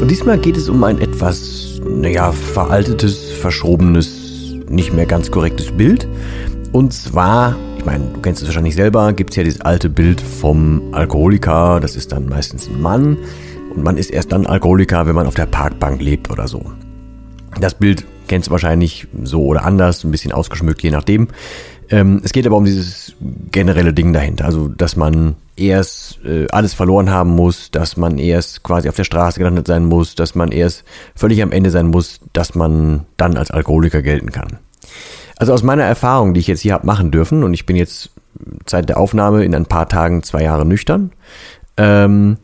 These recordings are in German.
Und diesmal geht es um ein etwas, naja, veraltetes, verschrobenes, nicht mehr ganz korrektes Bild. Und zwar, ich meine, du kennst es wahrscheinlich selber, gibt es ja dieses alte Bild vom Alkoholiker, das ist dann meistens ein Mann. Und man ist erst dann Alkoholiker, wenn man auf der Parkbank lebt oder so. Das Bild kennst du wahrscheinlich so oder anders, ein bisschen ausgeschmückt, je nachdem. Ähm, es geht aber um dieses generelle Ding dahinter, also dass man erst äh, alles verloren haben muss, dass man erst quasi auf der Straße gelandet sein muss, dass man erst völlig am Ende sein muss, dass man dann als Alkoholiker gelten kann. Also aus meiner Erfahrung, die ich jetzt hier habe machen dürfen, und ich bin jetzt seit der Aufnahme in ein paar Tagen zwei Jahre nüchtern, ähm,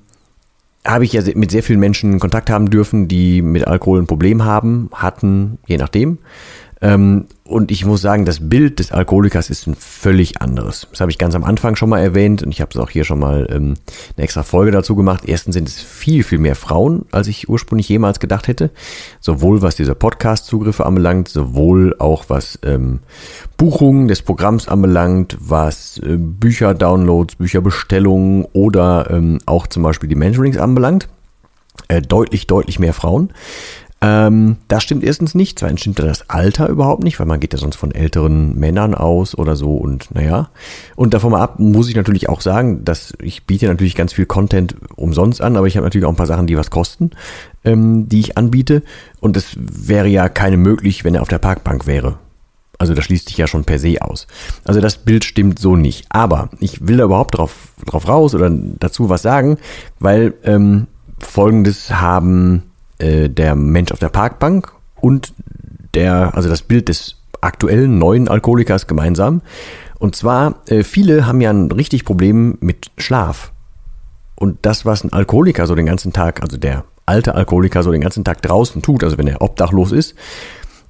habe ich ja mit sehr vielen Menschen Kontakt haben dürfen, die mit Alkohol ein Problem haben, hatten, je nachdem. Ähm, und ich muss sagen, das Bild des Alkoholikers ist ein völlig anderes. Das habe ich ganz am Anfang schon mal erwähnt und ich habe es auch hier schon mal ähm, eine extra Folge dazu gemacht. Erstens sind es viel, viel mehr Frauen, als ich ursprünglich jemals gedacht hätte. Sowohl was diese Podcast-Zugriffe anbelangt, sowohl auch was ähm, Buchungen des Programms anbelangt, was äh, Bücher-Downloads, Bücherbestellungen oder ähm, auch zum Beispiel die Mentorings anbelangt. Äh, deutlich, deutlich mehr Frauen. Ähm, das stimmt erstens nicht. Zweitens stimmt das Alter überhaupt nicht, weil man geht ja sonst von älteren Männern aus oder so und naja. Und davon mal ab muss ich natürlich auch sagen, dass ich biete natürlich ganz viel Content umsonst an, aber ich habe natürlich auch ein paar Sachen, die was kosten, ähm, die ich anbiete. Und es wäre ja keine möglich, wenn er auf der Parkbank wäre. Also das schließt sich ja schon per se aus. Also das Bild stimmt so nicht. Aber ich will da überhaupt drauf, drauf raus oder dazu was sagen, weil ähm, folgendes haben äh, der Mensch auf der Parkbank und der, also das Bild des aktuellen neuen Alkoholikers gemeinsam. Und zwar, äh, viele haben ja ein richtig Problem mit Schlaf. Und das, was ein Alkoholiker so den ganzen Tag, also der alte Alkoholiker so den ganzen Tag draußen tut, also wenn er obdachlos ist,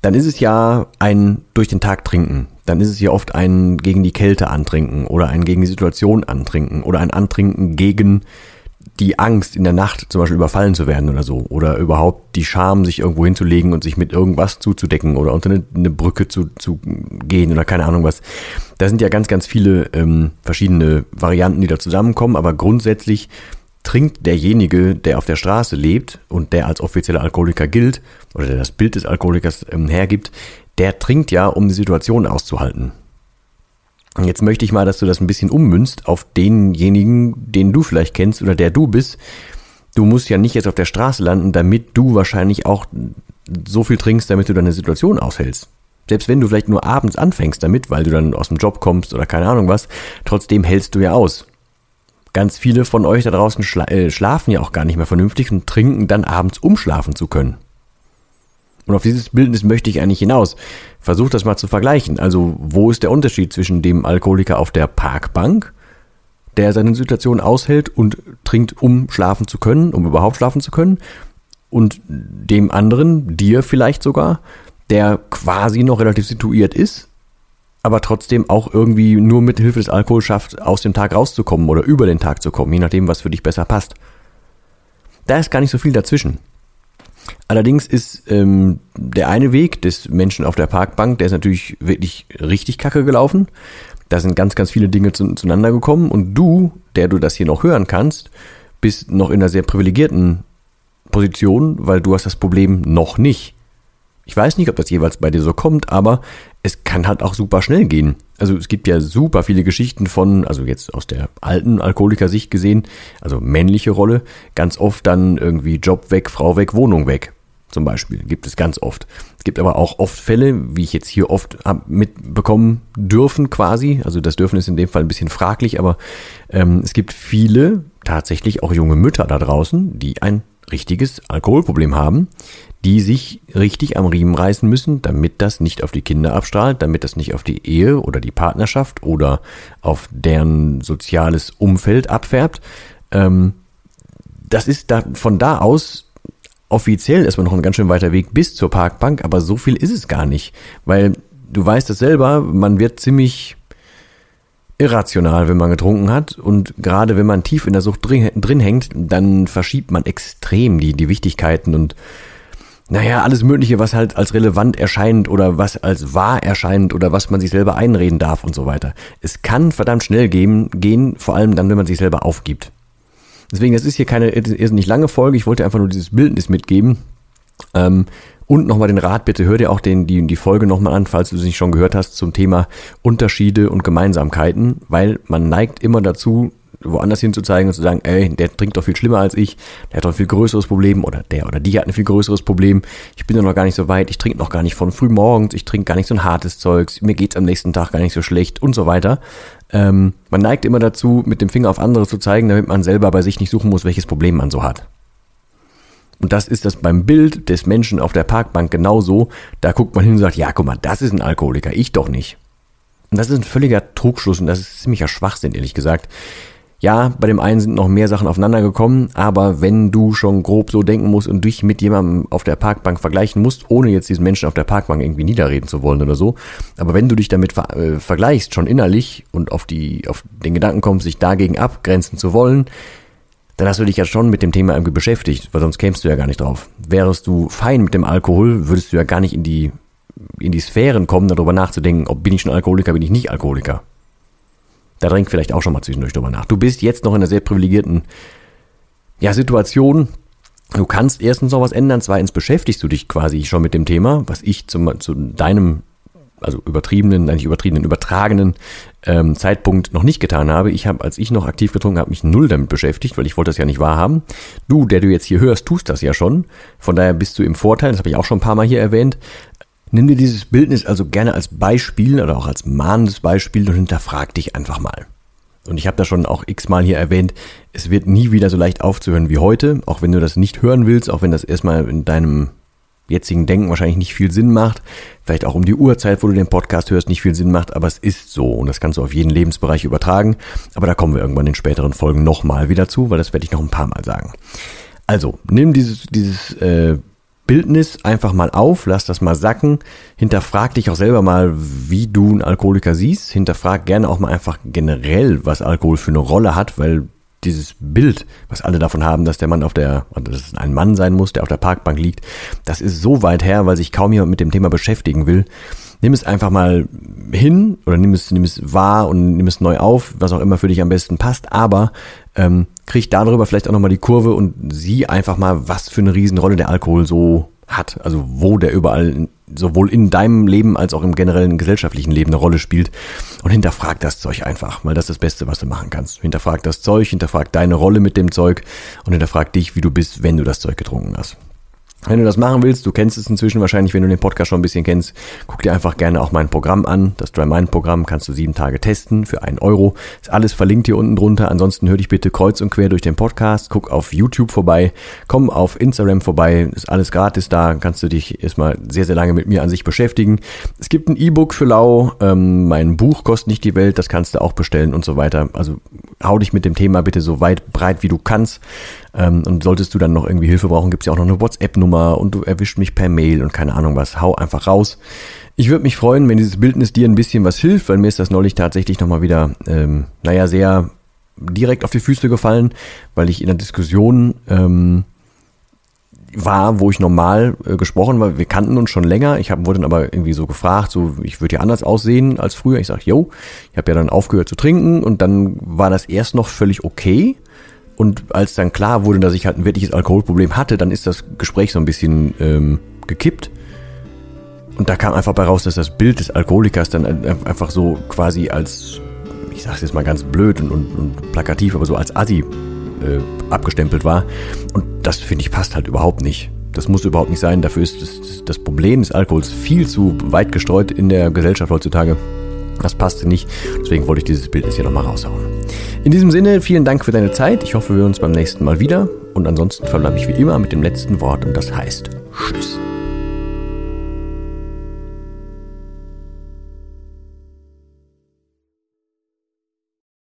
dann ist es ja ein durch den Tag trinken. Dann ist es ja oft ein gegen die Kälte antrinken oder ein gegen die Situation antrinken oder ein Antrinken gegen die Angst, in der Nacht zum Beispiel überfallen zu werden oder so. Oder überhaupt die Scham, sich irgendwo hinzulegen und sich mit irgendwas zuzudecken oder unter eine, eine Brücke zu, zu gehen oder keine Ahnung was. Da sind ja ganz, ganz viele ähm, verschiedene Varianten, die da zusammenkommen, aber grundsätzlich trinkt derjenige, der auf der Straße lebt und der als offizieller Alkoholiker gilt oder der das Bild des Alkoholikers ähm, hergibt, der trinkt ja, um die Situation auszuhalten. Und jetzt möchte ich mal, dass du das ein bisschen ummünzt auf denjenigen, den du vielleicht kennst oder der du bist. Du musst ja nicht jetzt auf der Straße landen, damit du wahrscheinlich auch so viel trinkst, damit du deine Situation aushältst. Selbst wenn du vielleicht nur abends anfängst damit, weil du dann aus dem Job kommst oder keine Ahnung was, trotzdem hältst du ja aus. Ganz viele von euch da draußen schla äh, schlafen ja auch gar nicht mehr vernünftig und trinken dann abends, um schlafen zu können. Und auf dieses Bildnis möchte ich eigentlich hinaus. Versuch das mal zu vergleichen. Also, wo ist der Unterschied zwischen dem Alkoholiker auf der Parkbank, der seine Situation aushält und trinkt, um schlafen zu können, um überhaupt schlafen zu können, und dem anderen, dir vielleicht sogar, der quasi noch relativ situiert ist, aber trotzdem auch irgendwie nur mit Hilfe des Alkohols schafft, aus dem Tag rauszukommen oder über den Tag zu kommen, je nachdem, was für dich besser passt. Da ist gar nicht so viel dazwischen. Allerdings ist ähm, der eine Weg des Menschen auf der Parkbank, der ist natürlich wirklich richtig kacke gelaufen. Da sind ganz, ganz viele Dinge zu, zueinander gekommen und du, der du das hier noch hören kannst, bist noch in einer sehr privilegierten Position, weil du hast das Problem noch nicht. Ich weiß nicht, ob das jeweils bei dir so kommt, aber es kann halt auch super schnell gehen. Also es gibt ja super viele Geschichten von, also jetzt aus der alten Alkoholiker-Sicht gesehen, also männliche Rolle, ganz oft dann irgendwie Job weg, Frau weg, Wohnung weg. zum Beispiel. Gibt es ganz oft. Es gibt aber auch oft Fälle, wie ich jetzt hier oft mitbekommen dürfen quasi. Also das dürfen ist in dem Fall ein bisschen fraglich, aber ähm, es gibt viele, tatsächlich auch junge Mütter da draußen, die ein richtiges Alkoholproblem haben, die sich richtig am Riemen reißen müssen, damit das nicht auf die Kinder abstrahlt, damit das nicht auf die Ehe oder die Partnerschaft oder auf deren soziales Umfeld abfärbt. Ähm, das ist da, von da aus offiziell ist man noch ein ganz schön weiter Weg bis zur Parkbank, aber so viel ist es gar nicht, weil du weißt es selber, man wird ziemlich irrational, wenn man getrunken hat und gerade wenn man tief in der Sucht drin, drin hängt, dann verschiebt man extrem die, die Wichtigkeiten und naja, alles Mögliche, was halt als relevant erscheint oder was als wahr erscheint oder was man sich selber einreden darf und so weiter. Es kann verdammt schnell gehen, gehen vor allem dann, wenn man sich selber aufgibt. Deswegen, das ist hier keine nicht lange Folge. Ich wollte einfach nur dieses Bildnis mitgeben. Ähm, und nochmal den Rat, bitte hör dir auch den, die, die Folge nochmal an, falls du es nicht schon gehört hast, zum Thema Unterschiede und Gemeinsamkeiten, weil man neigt immer dazu, woanders hinzuzeigen und zu sagen, ey, der trinkt doch viel schlimmer als ich, der hat doch ein viel größeres Problem oder der oder die hat ein viel größeres Problem, ich bin ja noch gar nicht so weit, ich trinke noch gar nicht von früh morgens, ich trinke gar nicht so ein hartes Zeugs, mir geht's am nächsten Tag gar nicht so schlecht und so weiter. Ähm, man neigt immer dazu, mit dem Finger auf andere zu zeigen, damit man selber bei sich nicht suchen muss, welches Problem man so hat. Und das ist das beim Bild des Menschen auf der Parkbank genauso. Da guckt man hin und sagt, ja, guck mal, das ist ein Alkoholiker, ich doch nicht. Und das ist ein völliger Trugschluss und das ist ziemlicher Schwachsinn, ehrlich gesagt. Ja, bei dem einen sind noch mehr Sachen aufeinander gekommen, aber wenn du schon grob so denken musst und dich mit jemandem auf der Parkbank vergleichen musst, ohne jetzt diesen Menschen auf der Parkbank irgendwie niederreden zu wollen oder so, aber wenn du dich damit ver äh, vergleichst, schon innerlich und auf die, auf den Gedanken kommst, sich dagegen abgrenzen zu wollen, dann hast du dich ja schon mit dem Thema irgendwie beschäftigt, weil sonst kämst du ja gar nicht drauf. Wärst du fein mit dem Alkohol, würdest du ja gar nicht in die, in die Sphären kommen, darüber nachzudenken, ob bin ich schon Alkoholiker, bin ich nicht Alkoholiker. Da drängt vielleicht auch schon mal zwischendurch drüber nach. Du bist jetzt noch in einer sehr privilegierten ja, Situation. Du kannst erstens noch was ändern, zweitens beschäftigst du dich quasi schon mit dem Thema, was ich zum, zu deinem, also übertriebenen, eigentlich übertriebenen, übertragenen ähm, Zeitpunkt noch nicht getan habe. Ich habe, als ich noch aktiv getrunken habe, mich null damit beschäftigt, weil ich wollte das ja nicht wahrhaben. Du, der du jetzt hier hörst, tust das ja schon. Von daher bist du im Vorteil, das habe ich auch schon ein paar Mal hier erwähnt. Nimm dir dieses Bildnis also gerne als Beispiel oder auch als mahnendes Beispiel und hinterfrag dich einfach mal. Und ich habe da schon auch x-mal hier erwähnt, es wird nie wieder so leicht aufzuhören wie heute, auch wenn du das nicht hören willst, auch wenn das erstmal in deinem jetzigen Denken wahrscheinlich nicht viel Sinn macht, vielleicht auch um die Uhrzeit, wo du den Podcast hörst, nicht viel Sinn macht, aber es ist so und das kannst du auf jeden Lebensbereich übertragen, aber da kommen wir irgendwann in späteren Folgen nochmal wieder zu, weil das werde ich noch ein paar Mal sagen. Also, nimm dieses, dieses äh, Bildnis einfach mal auf, lass das mal sacken, hinterfrag dich auch selber mal, wie du einen Alkoholiker siehst, hinterfrag gerne auch mal einfach generell, was Alkohol für eine Rolle hat, weil dieses Bild, was alle davon haben, dass der Mann auf der, oder dass es ein Mann sein muss, der auf der Parkbank liegt, das ist so weit her, weil sich kaum jemand mit dem Thema beschäftigen will. Nimm es einfach mal hin oder nimm es, nimm es wahr und nimm es neu auf, was auch immer für dich am besten passt, aber ähm, krieg darüber vielleicht auch nochmal die Kurve und sieh einfach mal, was für eine Riesenrolle der Alkohol so hat. Also wo der überall sowohl in deinem Leben als auch im generellen gesellschaftlichen Leben eine Rolle spielt. Und hinterfrag das Zeug einfach, weil das ist das Beste, was du machen kannst. Hinterfrag das Zeug, hinterfrag deine Rolle mit dem Zeug und hinterfrag dich, wie du bist, wenn du das Zeug getrunken hast. Wenn du das machen willst, du kennst es inzwischen wahrscheinlich, wenn du den Podcast schon ein bisschen kennst, guck dir einfach gerne auch mein Programm an. Das Dry Mind Programm kannst du sieben Tage testen für einen Euro. Ist alles verlinkt hier unten drunter. Ansonsten hör dich bitte kreuz und quer durch den Podcast. Guck auf YouTube vorbei. Komm auf Instagram vorbei. Ist alles gratis da. Kannst du dich erstmal sehr, sehr lange mit mir an sich beschäftigen. Es gibt ein E-Book für Lau. Ähm, mein Buch kostet nicht die Welt. Das kannst du auch bestellen und so weiter. Also hau dich mit dem Thema bitte so weit breit wie du kannst. Ähm, und solltest du dann noch irgendwie Hilfe brauchen, gibt's ja auch noch eine WhatsApp-Nummer und du erwischt mich per Mail und keine Ahnung was. Hau einfach raus. Ich würde mich freuen, wenn dieses Bildnis dir ein bisschen was hilft, weil mir ist das neulich tatsächlich nochmal wieder, ähm, naja, sehr direkt auf die Füße gefallen, weil ich in der Diskussion ähm, war, wo ich normal äh, gesprochen war. Wir kannten uns schon länger. Ich hab, wurde dann aber irgendwie so gefragt, so ich würde ja anders aussehen als früher. Ich sag, yo, ich habe ja dann aufgehört zu trinken und dann war das erst noch völlig okay. Und als dann klar wurde, dass ich halt ein wirkliches Alkoholproblem hatte, dann ist das Gespräch so ein bisschen ähm, gekippt. Und da kam einfach bei raus, dass das Bild des Alkoholikers dann einfach so quasi als, ich sag's jetzt mal ganz blöd und, und, und plakativ, aber so als Assi äh, abgestempelt war. Und das finde ich passt halt überhaupt nicht. Das muss überhaupt nicht sein. Dafür ist das, das Problem des Alkohols viel zu weit gestreut in der Gesellschaft heutzutage. Das passte nicht. Deswegen wollte ich dieses Bild jetzt hier nochmal raushauen. In diesem Sinne, vielen Dank für deine Zeit. Ich hoffe, wir hören uns beim nächsten Mal wieder. Und ansonsten verbleibe ich wie immer mit dem letzten Wort und das heißt Tschüss.